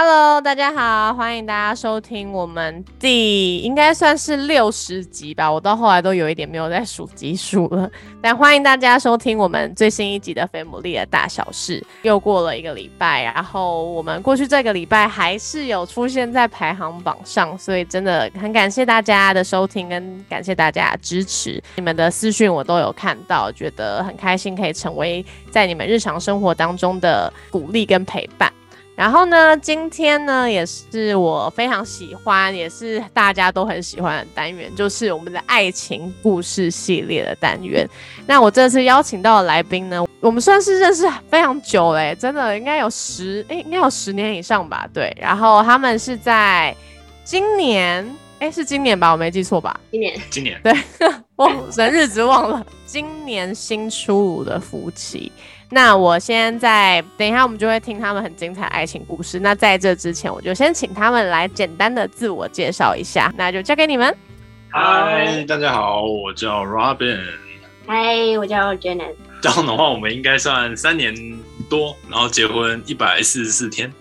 Hello，大家好，欢迎大家收听我们第应该算是六十集吧，我到后来都有一点没有在数集数了。但欢迎大家收听我们最新一集的《菲姆利的大小事》。又过了一个礼拜，然后我们过去这个礼拜还是有出现在排行榜上，所以真的很感谢大家的收听，跟感谢大家支持。你们的私讯我都有看到，觉得很开心，可以成为在你们日常生活当中的鼓励跟陪伴。然后呢，今天呢也是我非常喜欢，也是大家都很喜欢的单元，就是我们的爱情故事系列的单元。那我这次邀请到的来宾呢，我们算是认识非常久嘞，真的应该有十哎，应该有十年以上吧？对。然后他们是在今年，哎，是今年吧？我没记错吧？今年，今年，对，我人日子忘了。今年新出炉的夫妻。那我先在等一下，我们就会听他们很精彩爱情故事。那在这之前，我就先请他们来简单的自我介绍一下。那就交给你们。嗨，大家好，我叫 Robin。嗨，我叫 Janet。这样的话，我们应该算三年多，然后结婚一百四十四天。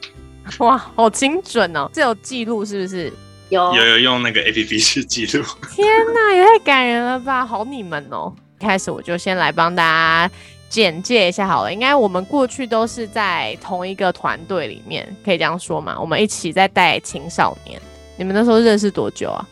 哇，好精准哦！这有记录是不是？有有有用那个 A P P 去记录。天哪，也太感人了吧！好你们哦。开始我就先来帮大家。简介一下好了，应该我们过去都是在同一个团队里面，可以这样说嘛？我们一起在带青少年。你们那时候认识多久啊？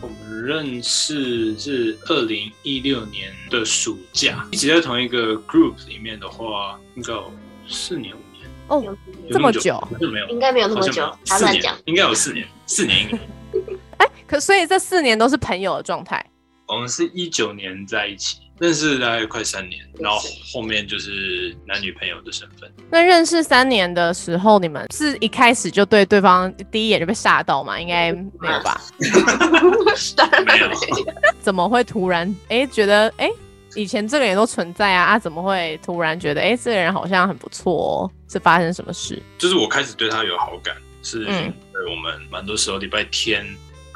我们认识是二零一六年的暑假，一起在同一个 group 里面的话，应该有四年五年哦，这么久？没有，应该没有那么久。他乱讲，应该有四年，四年一年。哎，可所以这四年都是朋友的状态。我们是一九年在一起。认识大概快三年，然后后面就是男女朋友的身份。那认识三年的时候，你们是一开始就对对方第一眼就被吓到吗？应该没有吧？没有。怎么会突然哎觉得哎以前这个人都存在啊啊？怎么会突然觉得哎这个人好像很不错？哦？是发生什么事？就是我开始对他有好感，是因为我们蛮多时候礼拜天。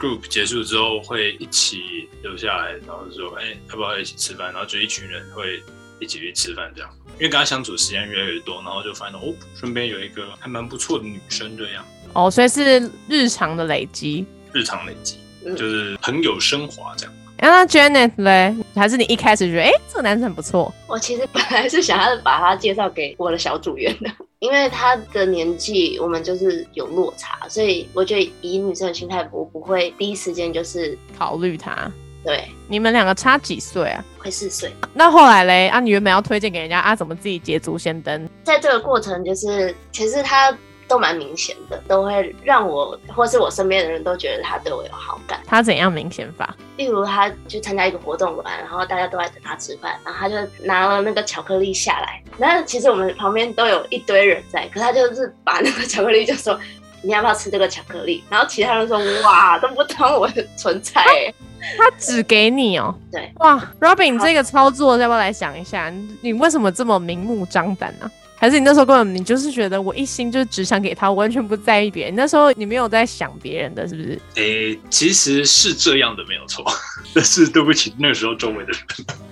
Group 结束之后会一起留下来，然后说，哎，要不要一起吃饭？然后就一群人会一起去吃饭，这样。因为跟他相处时间越来越多，然后就发现哦，身边有一个还蛮不错的女生这样。哦，所以是日常的累积，日常累积，就是朋友升华这样。那 Janet 嘞，还是你一开始觉得，哎，这个男生很不错？我其实本来是想要把他介绍给我的小组员的。因为他的年纪，我们就是有落差，所以我觉得以女生的心态，我不会第一时间就是考虑他。对，你们两个差几岁啊？快四岁。那后来嘞？啊，你原本要推荐给人家啊，怎么自己捷足先登？在这个过程，就是其实他。都蛮明显的，都会让我或是我身边的人都觉得他对我有好感。他怎样明显法？例如，他去参加一个活动完，然后大家都在等他吃饭，然后他就拿了那个巧克力下来。那其实我们旁边都有一堆人在，可他就是把那个巧克力就说：“你要不要吃这个巧克力？”然后其他人说：“哇，都不当我的存在。” 他只给你哦。对。哇，Robin，这个操作要不要来想一下？你为什么这么明目张胆呢？还是你那时候根本你就是觉得我一心就只想给他，我完全不在意别人。那时候你没有在想别人的是不是？诶，其实是这样的，没有错。但是对不起，那个时候周围的人。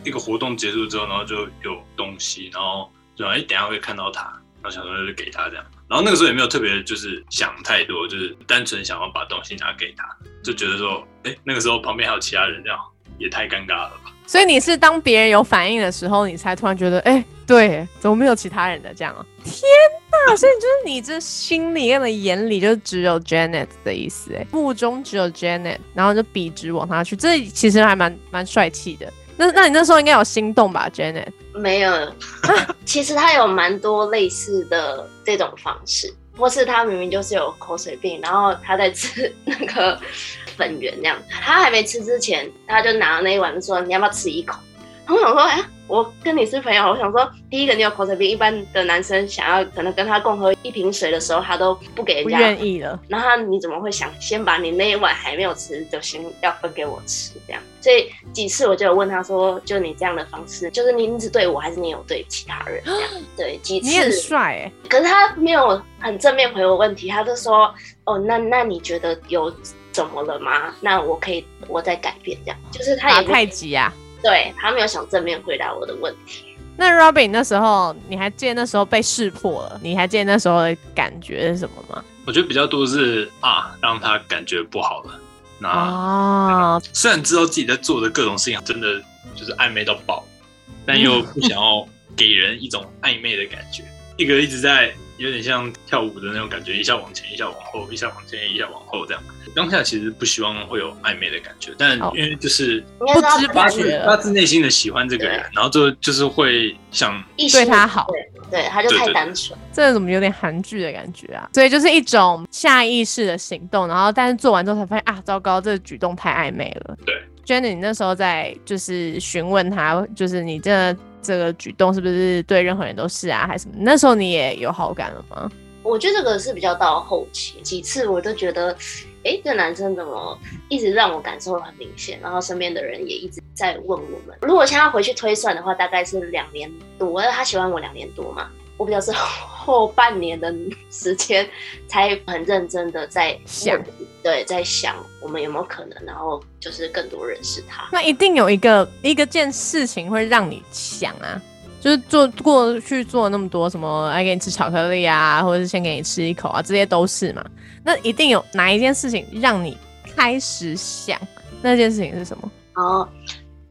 一个活动结束之后，然后就有东西，然后就哎，等下会看到他，然后想说就给他这样。然后那个时候也没有特别就是想太多，就是单纯想要把东西拿给他，就觉得说，哎，那个时候旁边还有其他人，这样也太尴尬了吧。所以你是当别人有反应的时候，你才突然觉得，哎，对，怎么没有其他人的这样啊？天哪！所以就是你这心里面的眼里就只有 Janet 的意思，哎，目中只有 Janet，然后就笔直往他去，这其实还蛮蛮帅气的。那那你那时候应该有心动吧，Janet？没有，其实他有蛮多类似的这种方式，或是他明明就是有口水病，然后他在吃 那个。粉圆那样，他还没吃之前，他就拿了那一碗说：“你要不要吃一口？”然后我想说：“哎，我跟你是朋友，我想说，第一个你有口水病，一般的男生想要可能跟他共喝一瓶水的时候，他都不给人不家。愿意了。然后你怎么会想先把你那一碗还没有吃就先要分给我吃这样？所以几次我就有问他说，就你这样的方式，就是你一直对我，还是你有对其他人这样？对，几你很次，帅哎、可是他没有很正面回我问题，他就说，哦，那那你觉得有怎么了吗？那我可以我再改变这样，就是他也不太急啊。对他没有想正面回答我的问题。那 Robin 那时候，你还记得那时候被识破了？你还记得那时候的感觉是什么吗？我觉得比较多是啊，让他感觉不好了。那哦，虽然知道自己在做的各种事情真的就是暧昧到爆，但又不想要给人一种暧昧的感觉，一个一直在有点像跳舞的那种感觉，一下往前，一下往后，一下往前，一下往后这样。当下其实不希望会有暧昧的感觉，但哦因为就是不知不发自发自内心的喜欢这个人，然后就就是会想对他好对对，他就太对对单纯。这怎么有点韩剧的感觉啊？所以就是一种下意识的行动，然后但是做完之后才发现啊，糟糕，这个举动太暧昧了。对，Jenny，你那时候在就是询问他，就是你这这个举动是不是对任何人都是啊，还是什么？那时候你也有好感了吗？我觉得这个是比较到后期，几次我都觉得，哎，这男生怎么一直让我感受很明显，然后身边的人也一直在问我们。如果现在回去推算的话，大概是两年多，他喜欢我两年多嘛，我比较是后半年的时间才很认真的在想，对，在想我们有没有可能，然后就是更多认识他。那一定有一个一个件事情会让你想啊，就是做过去做那么多什么，爱给你吃巧克力啊，或者是先给你吃一口啊，这些都是嘛。那一定有哪一件事情让你开始想，那件事情是什么？然后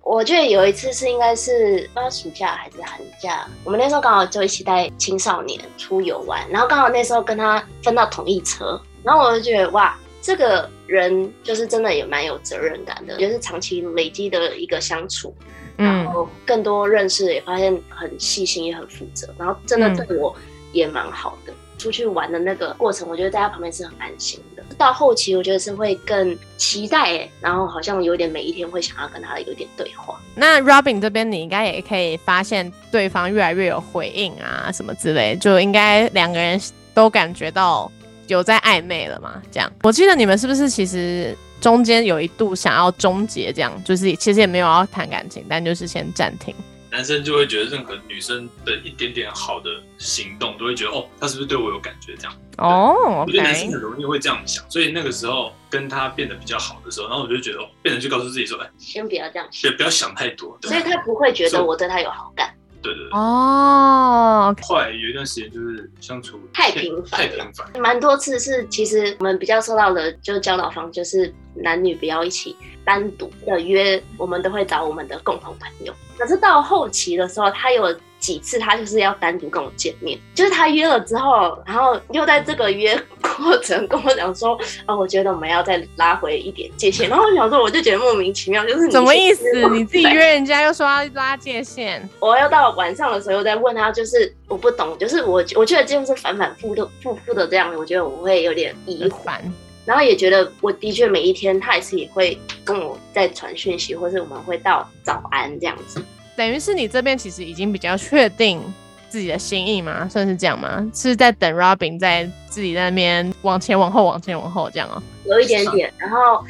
我记得有一次是应该是不知道暑假还是寒假，我们那时候刚好就一起带青少年出游玩，然后刚好那时候跟他分到同一车，然后我就觉得哇，这个人就是真的也蛮有责任感的，也是长期累积的一个相处，然嗯，后更多认识也发现很细心也很负责，然后真的嗯对我也蛮好的。出去玩的那个过程，我觉得在他旁边是很安心的。到后期，我觉得是会更期待，然后好像有点每一天会想要跟他有点对话。那 Robin 这边你应该也可以发现对方越来越有回应啊，什么之类，就应该两个人都感觉到有在暧昧了嘛？这样，我记得你们是不是其实中间有一度想要终结，这样就是其实也没有要谈感情，但就是先暂停。男生就会觉得任何女生的一点点好的行动，都会觉得哦，他是不是对我有感觉？这样，哦我觉得男生很容易会这样想，所以那个时候跟他变得比较好的时候，然后我就觉得哦，变成就告诉自己说，哎，先不要这样想，对不要想太多，对。所以他不会觉得我对他有好感。对对对。哦，后来有一段时间就是相处太频繁太频繁，蛮多次是，其实我们比较受到的就是教导方，就是男女不要一起单独的约，我们都会找我们的共同朋友。可是到后期的时候，他有几次他就是要单独跟我见面，就是他约了之后，然后又在这个约过程跟我讲说，哦，我觉得我们要再拉回一点界限。然后我想说，我就觉得莫名其妙，就是你 什么意思你自己约人家又说要拉界限，我要到晚上的时候又在问他，就是我不懂，就是我我觉得就是反反复复复复的这样，我觉得我会有点疑烦。然后也觉得我的确每一天他也是也会跟我在传讯息，或是我们会到早安这样子。等于是你这边其实已经比较确定自己的心意吗？算是这样吗？是在等 Robin 在自己在那边往前往后往前往后这样哦、有一点点，然后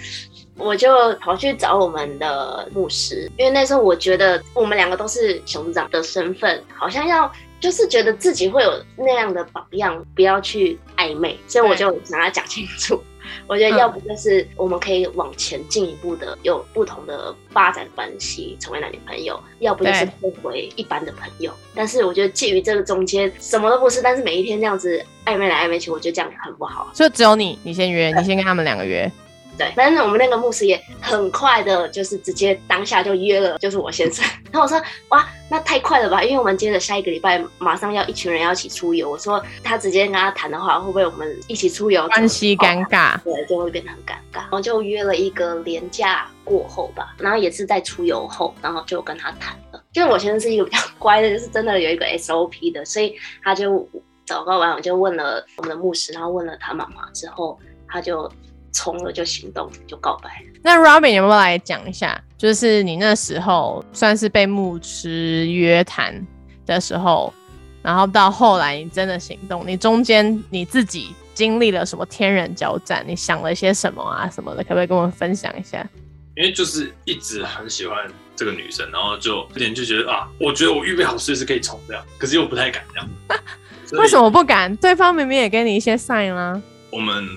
我就跑去找我们的牧师，因为那时候我觉得我们两个都是熊长的身份，好像要就是觉得自己会有那样的榜样，不要去暧昧，所以我就想要讲清楚。我觉得要不就是我们可以往前进一步的，有不同的发展关系，成为男女朋友；要不就是变回一般的朋友。但是我觉得介于这个中间什么都不是，但是每一天这样子暧昧来暧昧去，我觉得这样很不好。所以只有你，你先约，你先跟他们两个约。对，但是我们那个牧师也很快的，就是直接当下就约了，就是我先生。然后我说，哇，那太快了吧？因为我们接着下一个礼拜马上要一群人要一起出游。我说他直接跟他谈的话，会不会我们一起出游关系尴尬，对，就会变得很尴尬。然后就约了一个连假过后吧，然后也是在出游后，然后就跟他谈了。因为我先生是一个比较乖的，就是真的有一个 SOP 的，所以他就祷告完，我就问了我们的牧师，然后问了他妈妈之后，他就冲了就行动就告白。那 Robin 有没有来讲一下？就是你那时候算是被牧师约谈的时候，然后到后来你真的行动，你中间你自己经历了什么天人交战？你想了些什么啊什么的？可不可以跟我们分享一下？因为就是一直很喜欢这个女生，然后就有点就觉得啊，我觉得我预备好随时可以冲这样，可是又不太敢这样。为什么不敢？对方明明也给你一些 sign 啦。我们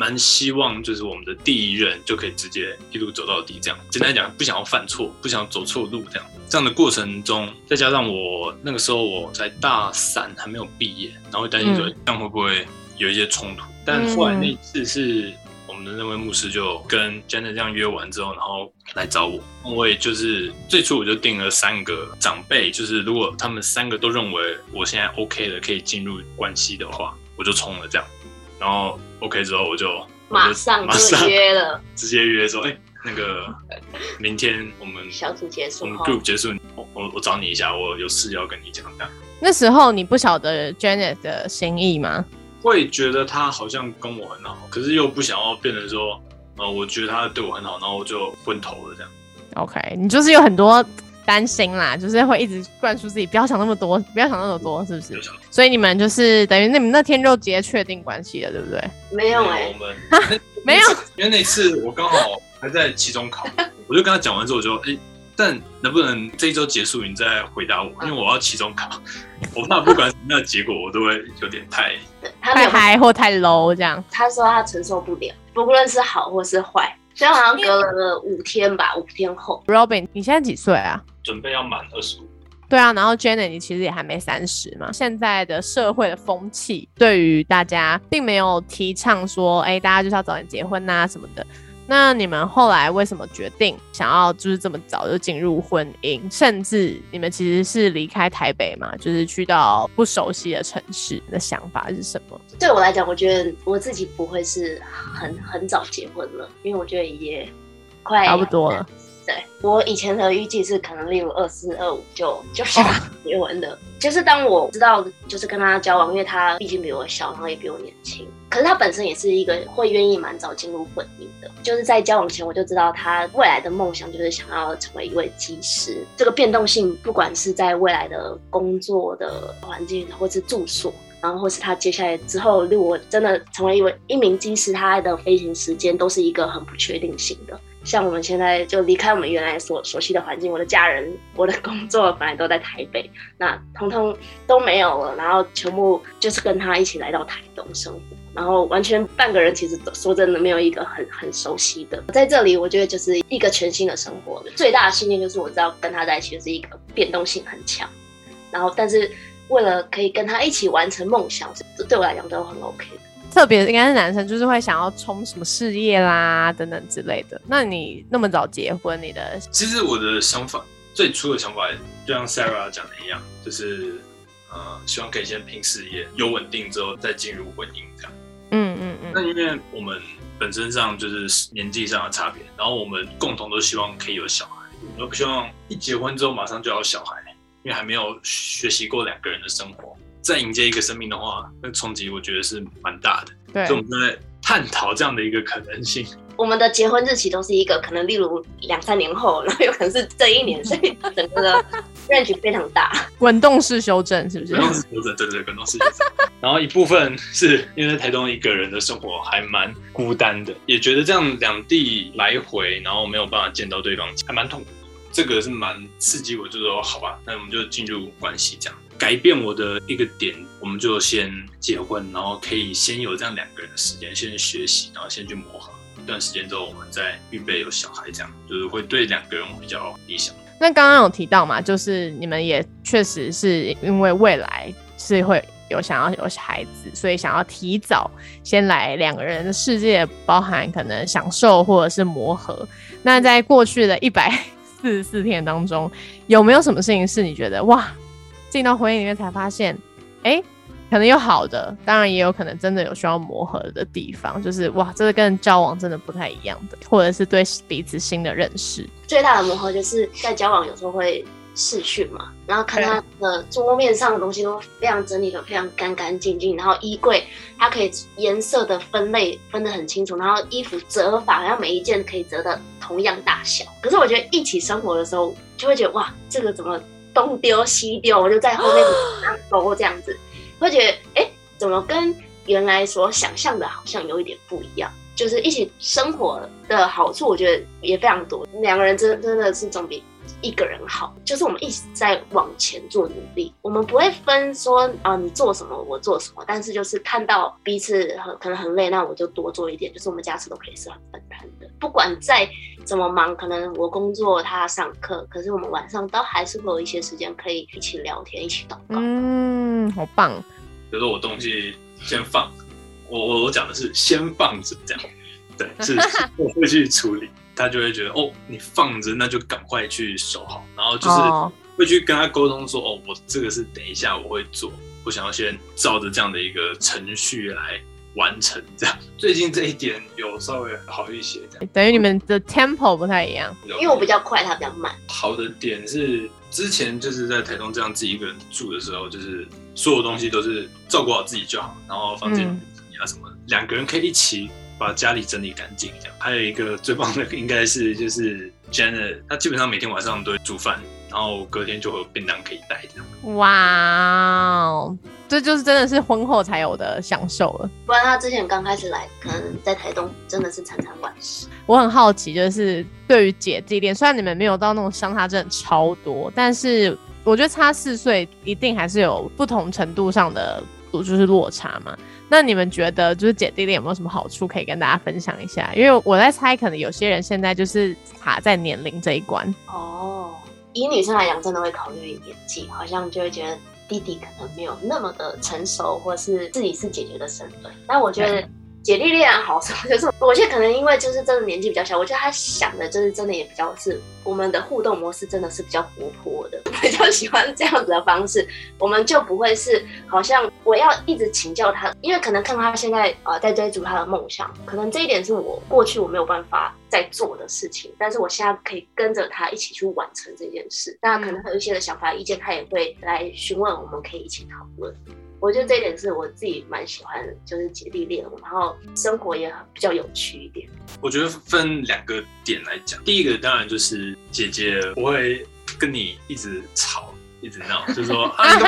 蛮希望就是我们的第一任就可以直接一路走到底，这样简单讲，不想要犯错，不想走错路，这样这样的过程中，再加上我那个时候我在大三还没有毕业，然后担心说这样会不会有一些冲突，但后来那一次是。我们的那位牧师就跟 Janet 这样约完之后，然后来找我。我也就是最初我就定了三个长辈，就是如果他们三个都认为我现在 OK 的，可以进入关系的话，我就冲了这样。然后 OK 之后，我就马上就约了，直接约说：“哎，那个明天我们小组结束，我们 group 结束，我我我找你一下，我有事要跟你讲。”这样。那时候你不晓得 Janet 的心意吗？会觉得他好像跟我很好，可是又不想要变成说，呃，我觉得他对我很好，然后我就昏头了这样。OK，你就是有很多担心啦，就是会一直灌输自己不要想那么多，不要想那么多，是不是？所以你们就是等于你们那天就直接确定关系了，对不对？没有哎，我们没有，因为那次我刚好还在期中考，我就跟他讲完之后，我就哎。但能不能这一周结束你再回答我？因为我要期中考，我怕不管什么样的结果，我都会有点太太嗨或太 low 这样。他说他承受不了，不论是好或是坏。所以好像隔了五天吧，五天后，Robin，你现在几岁啊？准备要满二十五。对啊，然后 Jenny，你其实也还没三十嘛。现在的社会的风气，对于大家并没有提倡说，哎，大家就是要早点结婚呐什么的。那你们后来为什么决定想要就是这么早就进入婚姻？甚至你们其实是离开台北嘛，就是去到不熟悉的城市的想法是什么？对我来讲，我觉得我自己不会是很很早结婚了，因为我觉得也快差不多了。对我以前的预计是可能例如二四二五就就想结婚的，就是当我知道就是跟他交往，因为他毕竟比我小，然后也比我年轻，可是他本身也是一个会愿意蛮早进入婚姻的。就是在交往前我就知道他未来的梦想就是想要成为一位技师。这个变动性，不管是在未来的工作的环境，或是住所，然后或是他接下来之后如果真的成为一位一名技师，他的飞行时间都是一个很不确定性的。像我们现在就离开我们原来所熟悉的环境，我的家人、我的工作本来都在台北，那通通都没有了，然后全部就是跟他一起来到台东生活，然后完全半个人其实说真的没有一个很很熟悉的，在这里我觉得就是一个全新的生活。最大的信念就是我知道跟他在一起是一个变动性很强，然后但是为了可以跟他一起完成梦想，这对我来讲都很 OK 的。特别应该是男生，就是会想要冲什么事业啦等等之类的。那你那么早结婚，你的其实我的想法最初的想法就像 Sarah 讲的一样，就是呃希望可以先拼事业，有稳定之后再进入婚姻这样。嗯嗯嗯。那因为我们本身上就是年纪上的差别，然后我们共同都希望可以有小孩，我们不希望一结婚之后马上就要小孩，因为还没有学习过两个人的生活。再迎接一个生命的话，那冲击我觉得是蛮大的。对，所以我们在探讨这样的一个可能性。我们的结婚日期都是一个可能，例如两三年后，然后有可能是这一年，所以整个的 range 非常大。滚动式修正是不是？滚动式修正，对对对，滚动式修正。然后一部分是 因为在台东一个人的生活还蛮孤单的，也觉得这样两地来回，然后没有办法见到对方，还蛮痛苦。这个是蛮刺激我，就说好吧，那我们就进入关系这样。改变我的一个点，我们就先结婚，然后可以先有这样两个人的时间，先学习，然后先去磨合一段时间之后，我们再预备有小孩，这样就是会对两个人比较理想。那刚刚有提到嘛，就是你们也确实是因为未来是会有想要有孩子，所以想要提早先来两个人的世界，包含可能享受或者是磨合。那在过去的一百四十四天当中，有没有什么事情是你觉得哇？进到婚姻里面才发现，哎，可能有好的，当然也有可能真的有需要磨合的地方，就是哇，这个跟交往真的不太一样的，或者是对彼此新的认识。最大的磨合就是在交往有时候会视讯嘛，然后看他的桌面上的东西都非常整理的非常干干净净，然后衣柜它可以颜色的分类分得很清楚，然后衣服折法，好像每一件可以折的同样大小。可是我觉得一起生活的时候，就会觉得哇，这个怎么东丢西丢，我就在后面拿包这样子，会觉得哎，怎么跟原来所想象的好像有一点不一样。就是一起生活的好处，我觉得也非常多。两个人真真的是总比一个人好。就是我们一直在往前做努力，我们不会分说啊你做什么我做什么，但是就是看到彼此很可能很累，那我就多做一点。就是我们家事都可以是很分担的，不管再怎么忙，可能我工作他上课，可是我们晚上都还是会有一些时间可以一起聊天，一起祷告。嗯，好棒。比如说我东西先放。我我我讲的是先放着这样，对，是我会去处理，他就会觉得哦，你放着那就赶快去收好，然后就是会去跟他沟通说哦，我这个是等一下我会做，我想要先照着这样的一个程序来完成这样。最近这一点有稍微好一些，等于你们的 tempo 不太一样，因为我比较快，他比较慢。好的点是之前就是在台东这样自己一个人住的时候，就是所有东西都是照顾好自己就好，然后房间。啊，什么两个人可以一起把家里整理干净，这样。还有一个最棒的应该是就是 Janet，她基本上每天晚上都会煮饭，然后隔天就会有便当可以带，这样。哇哦，这就是真的是婚后才有的享受了。不然他之前刚开始来，可能在台东真的是餐餐晚食。我很好奇，就是对于姐弟恋，虽然你们没有到那种相差真的超多，但是我觉得差四岁一定还是有不同程度上的就是落差嘛。那你们觉得就是姐弟恋有没有什么好处可以跟大家分享一下？因为我在猜，可能有些人现在就是卡在年龄这一关。哦，以女生来讲，真的会考虑年纪，好像就会觉得弟弟可能没有那么的成熟，或是自己是姐姐的身份。但我觉得。姐弟恋好什么？就是我觉得可能因为就是真的年纪比较小，我觉得他想的就是真的也比较是我们的互动模式真的是比较活泼的，比较喜欢这样子的方式，我们就不会是好像我要一直请教他，因为可能看他现在啊在追逐他的梦想，可能这一点是我过去我没有办法在做的事情，但是我现在可以跟着他一起去完成这件事。那可能有一些的想法意见，他也会来询问，我们可以一起讨论。我觉得这一点是我自己蛮喜欢的，就是姐弟恋，然后生活也很比较有趣一点。我觉得分两个点来讲，第一个当然就是姐姐不会跟你一直吵、一直闹，就是说 啊，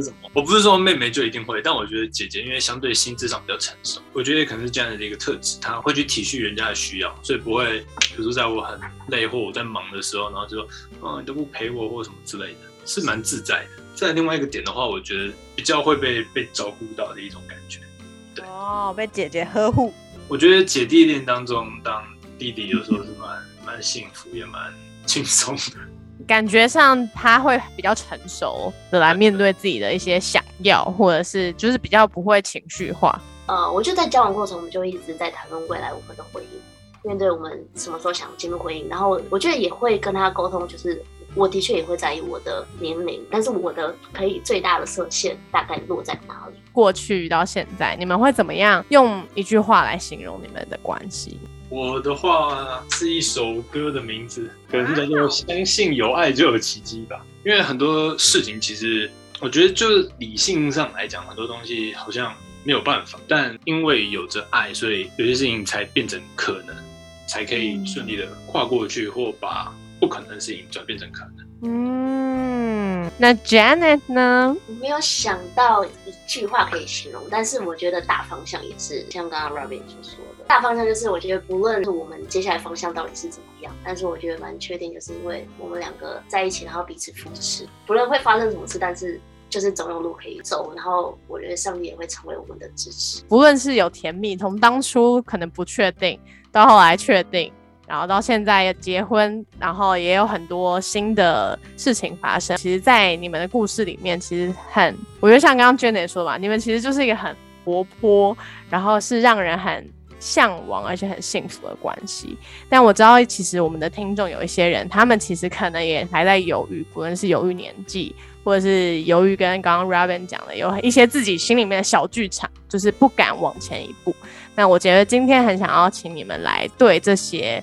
什么？我不是说妹妹就一定会，但我觉得姐姐因为相对心智上比较成熟，我觉得可能是这样的一个特质，她会去体恤人家的需要，所以不会，比如说在我很累或我在忙的时候，然后就说，嗯，你都不陪我或什么之类的，是蛮自在的。在另外一个点的话，我觉得比较会被被照顾到的一种感觉，对哦，被姐姐呵护。我觉得姐弟恋当中，当弟弟有时候是蛮蛮幸福，也蛮轻松的。感觉上他会比较成熟的来面对自己的一些想要，或者是就是比较不会情绪化。呃，我就在交往过程，我们就一直在谈论未来我们的婚姻，面对我们什么时候想进入婚姻，然后我觉得也会跟他沟通，就是。我的确也会在意我的年龄，但是我的可以最大的设限大概落在哪里？过去到现在，你们会怎么样用一句话来形容你们的关系？我的话是一首歌的名字，可能叫做“相信有爱就有奇迹”吧。因为很多事情其实，我觉得就是理性上来讲，很多东西好像没有办法，但因为有着爱，所以有些事情才变成可能，才可以顺利的跨过去或把。不可能的事情转变成可能。嗯，那 Janet 呢？我没有想到一句话可以形容，但是我觉得大方向也是像刚刚 Robin 所说的，大方向就是我觉得不论是我们接下来方向到底是怎么样，但是我觉得蛮确定，就是因为我们两个在一起，然后彼此扶持，不论会发生什么事，但是就是总有路可以走。然后我觉得上帝也会成为我们的支持，不论是有甜蜜，从当初可能不确定，到后来确定。然后到现在结婚，然后也有很多新的事情发生。其实，在你们的故事里面，其实很，我觉得像刚刚 Jenny 说吧，你们其实就是一个很活泼，然后是让人很向往而且很幸福的关系。但我知道，其实我们的听众有一些人，他们其实可能也还在犹豫，不论是犹豫年纪，或者是犹豫跟刚刚 Robin 讲的，有一些自己心里面的小剧场，就是不敢往前一步。那我觉得今天很想要请你们来对这些。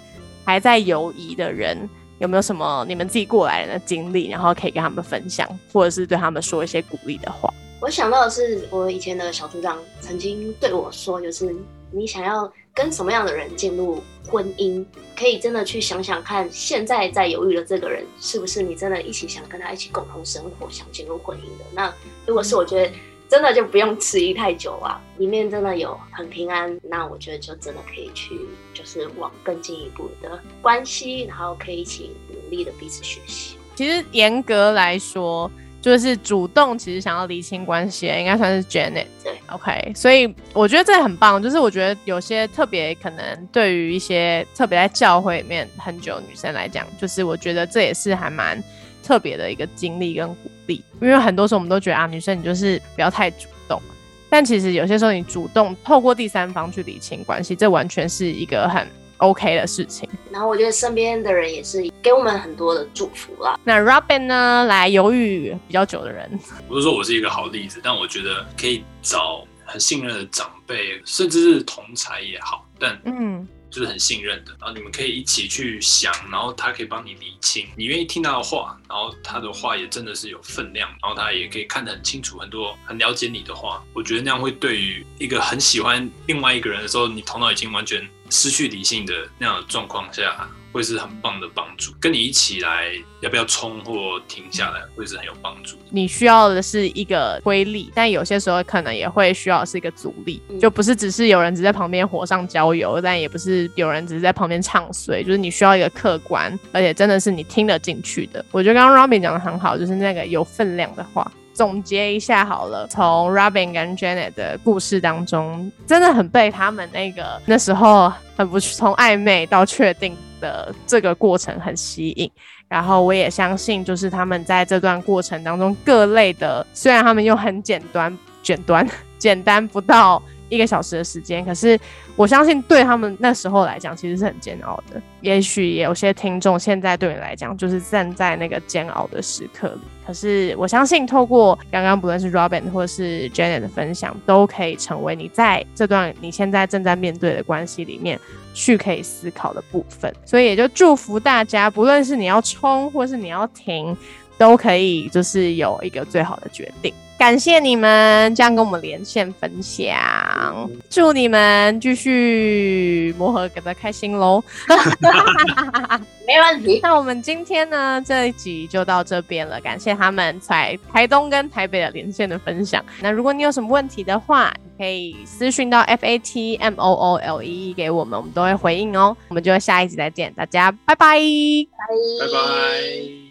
还在犹疑的人，有没有什么你们自己过来人的经历，然后可以跟他们分享，或者是对他们说一些鼓励的话？我想到的是，我以前的小组长曾经对我说，就是你想要跟什么样的人进入婚姻，可以真的去想想看，现在在犹豫的这个人，是不是你真的一起想跟他一起共同生活，想进入婚姻的？那如果是，我觉得真的就不用迟疑太久啊，里面真的有很平安，那我觉得就真的可以去，就是往更进一步的关系，然后可以一起努力的彼此学习。其实严格来说。就是主动，其实想要厘清关系，应该算是 Janet。对，OK，所以我觉得这很棒。就是我觉得有些特别可能对于一些特别在教会里面很久女生来讲，就是我觉得这也是还蛮特别的一个经历跟鼓励。因为很多时候我们都觉得啊，女生你就是不要太主动，但其实有些时候你主动透过第三方去理清关系，这完全是一个很。OK 的事情，然后我觉得身边的人也是给我们很多的祝福啦。那 Robin 呢？来犹豫比较久的人，不是说我是一个好例子，但我觉得可以找很信任的长辈，甚至是同才也好，但嗯。就是很信任的，然后你们可以一起去想，然后他可以帮你理清，你愿意听他的话，然后他的话也真的是有分量，然后他也可以看得很清楚，很多很了解你的话，我觉得那样会对于一个很喜欢另外一个人的时候，你头脑已经完全失去理性的那样的状况下。会是很棒的帮助，跟你一起来，要不要冲或停下来，会是很有帮助。你需要的是一个推力，但有些时候可能也会需要是一个阻力，就不是只是有人只在旁边火上浇油，但也不是有人只是在旁边唱衰，就是你需要一个客观，而且真的是你听得进去的。我觉得刚刚 Robin 讲的很好，就是那个有分量的话。总结一下好了，从 Robin 跟 Janet 的故事当中，真的很被他们那个那时候很不从暧昧到确定的这个过程很吸引。然后我也相信，就是他们在这段过程当中各类的，虽然他们用很简单、简单、简单不到。一个小时的时间，可是我相信对他们那时候来讲，其实是很煎熬的。也许有些听众现在对你来讲，就是站在那个煎熬的时刻里。可是我相信，透过刚刚不论是 Robin 或是 Janet 的分享，都可以成为你在这段你现在正在面对的关系里面去可以思考的部分。所以也就祝福大家，不论是你要冲或是你要停，都可以就是有一个最好的决定。感谢你们这样跟我们连线分享，祝你们继续磨合得开心喽！没问题。那我们今天呢这一集就到这边了，感谢他们在台东跟台北的连线的分享。那如果你有什么问题的话，可以私讯到 F A T M O O L E 给我们，我们都会回应哦。我们就下一集再见，大家拜拜，拜拜。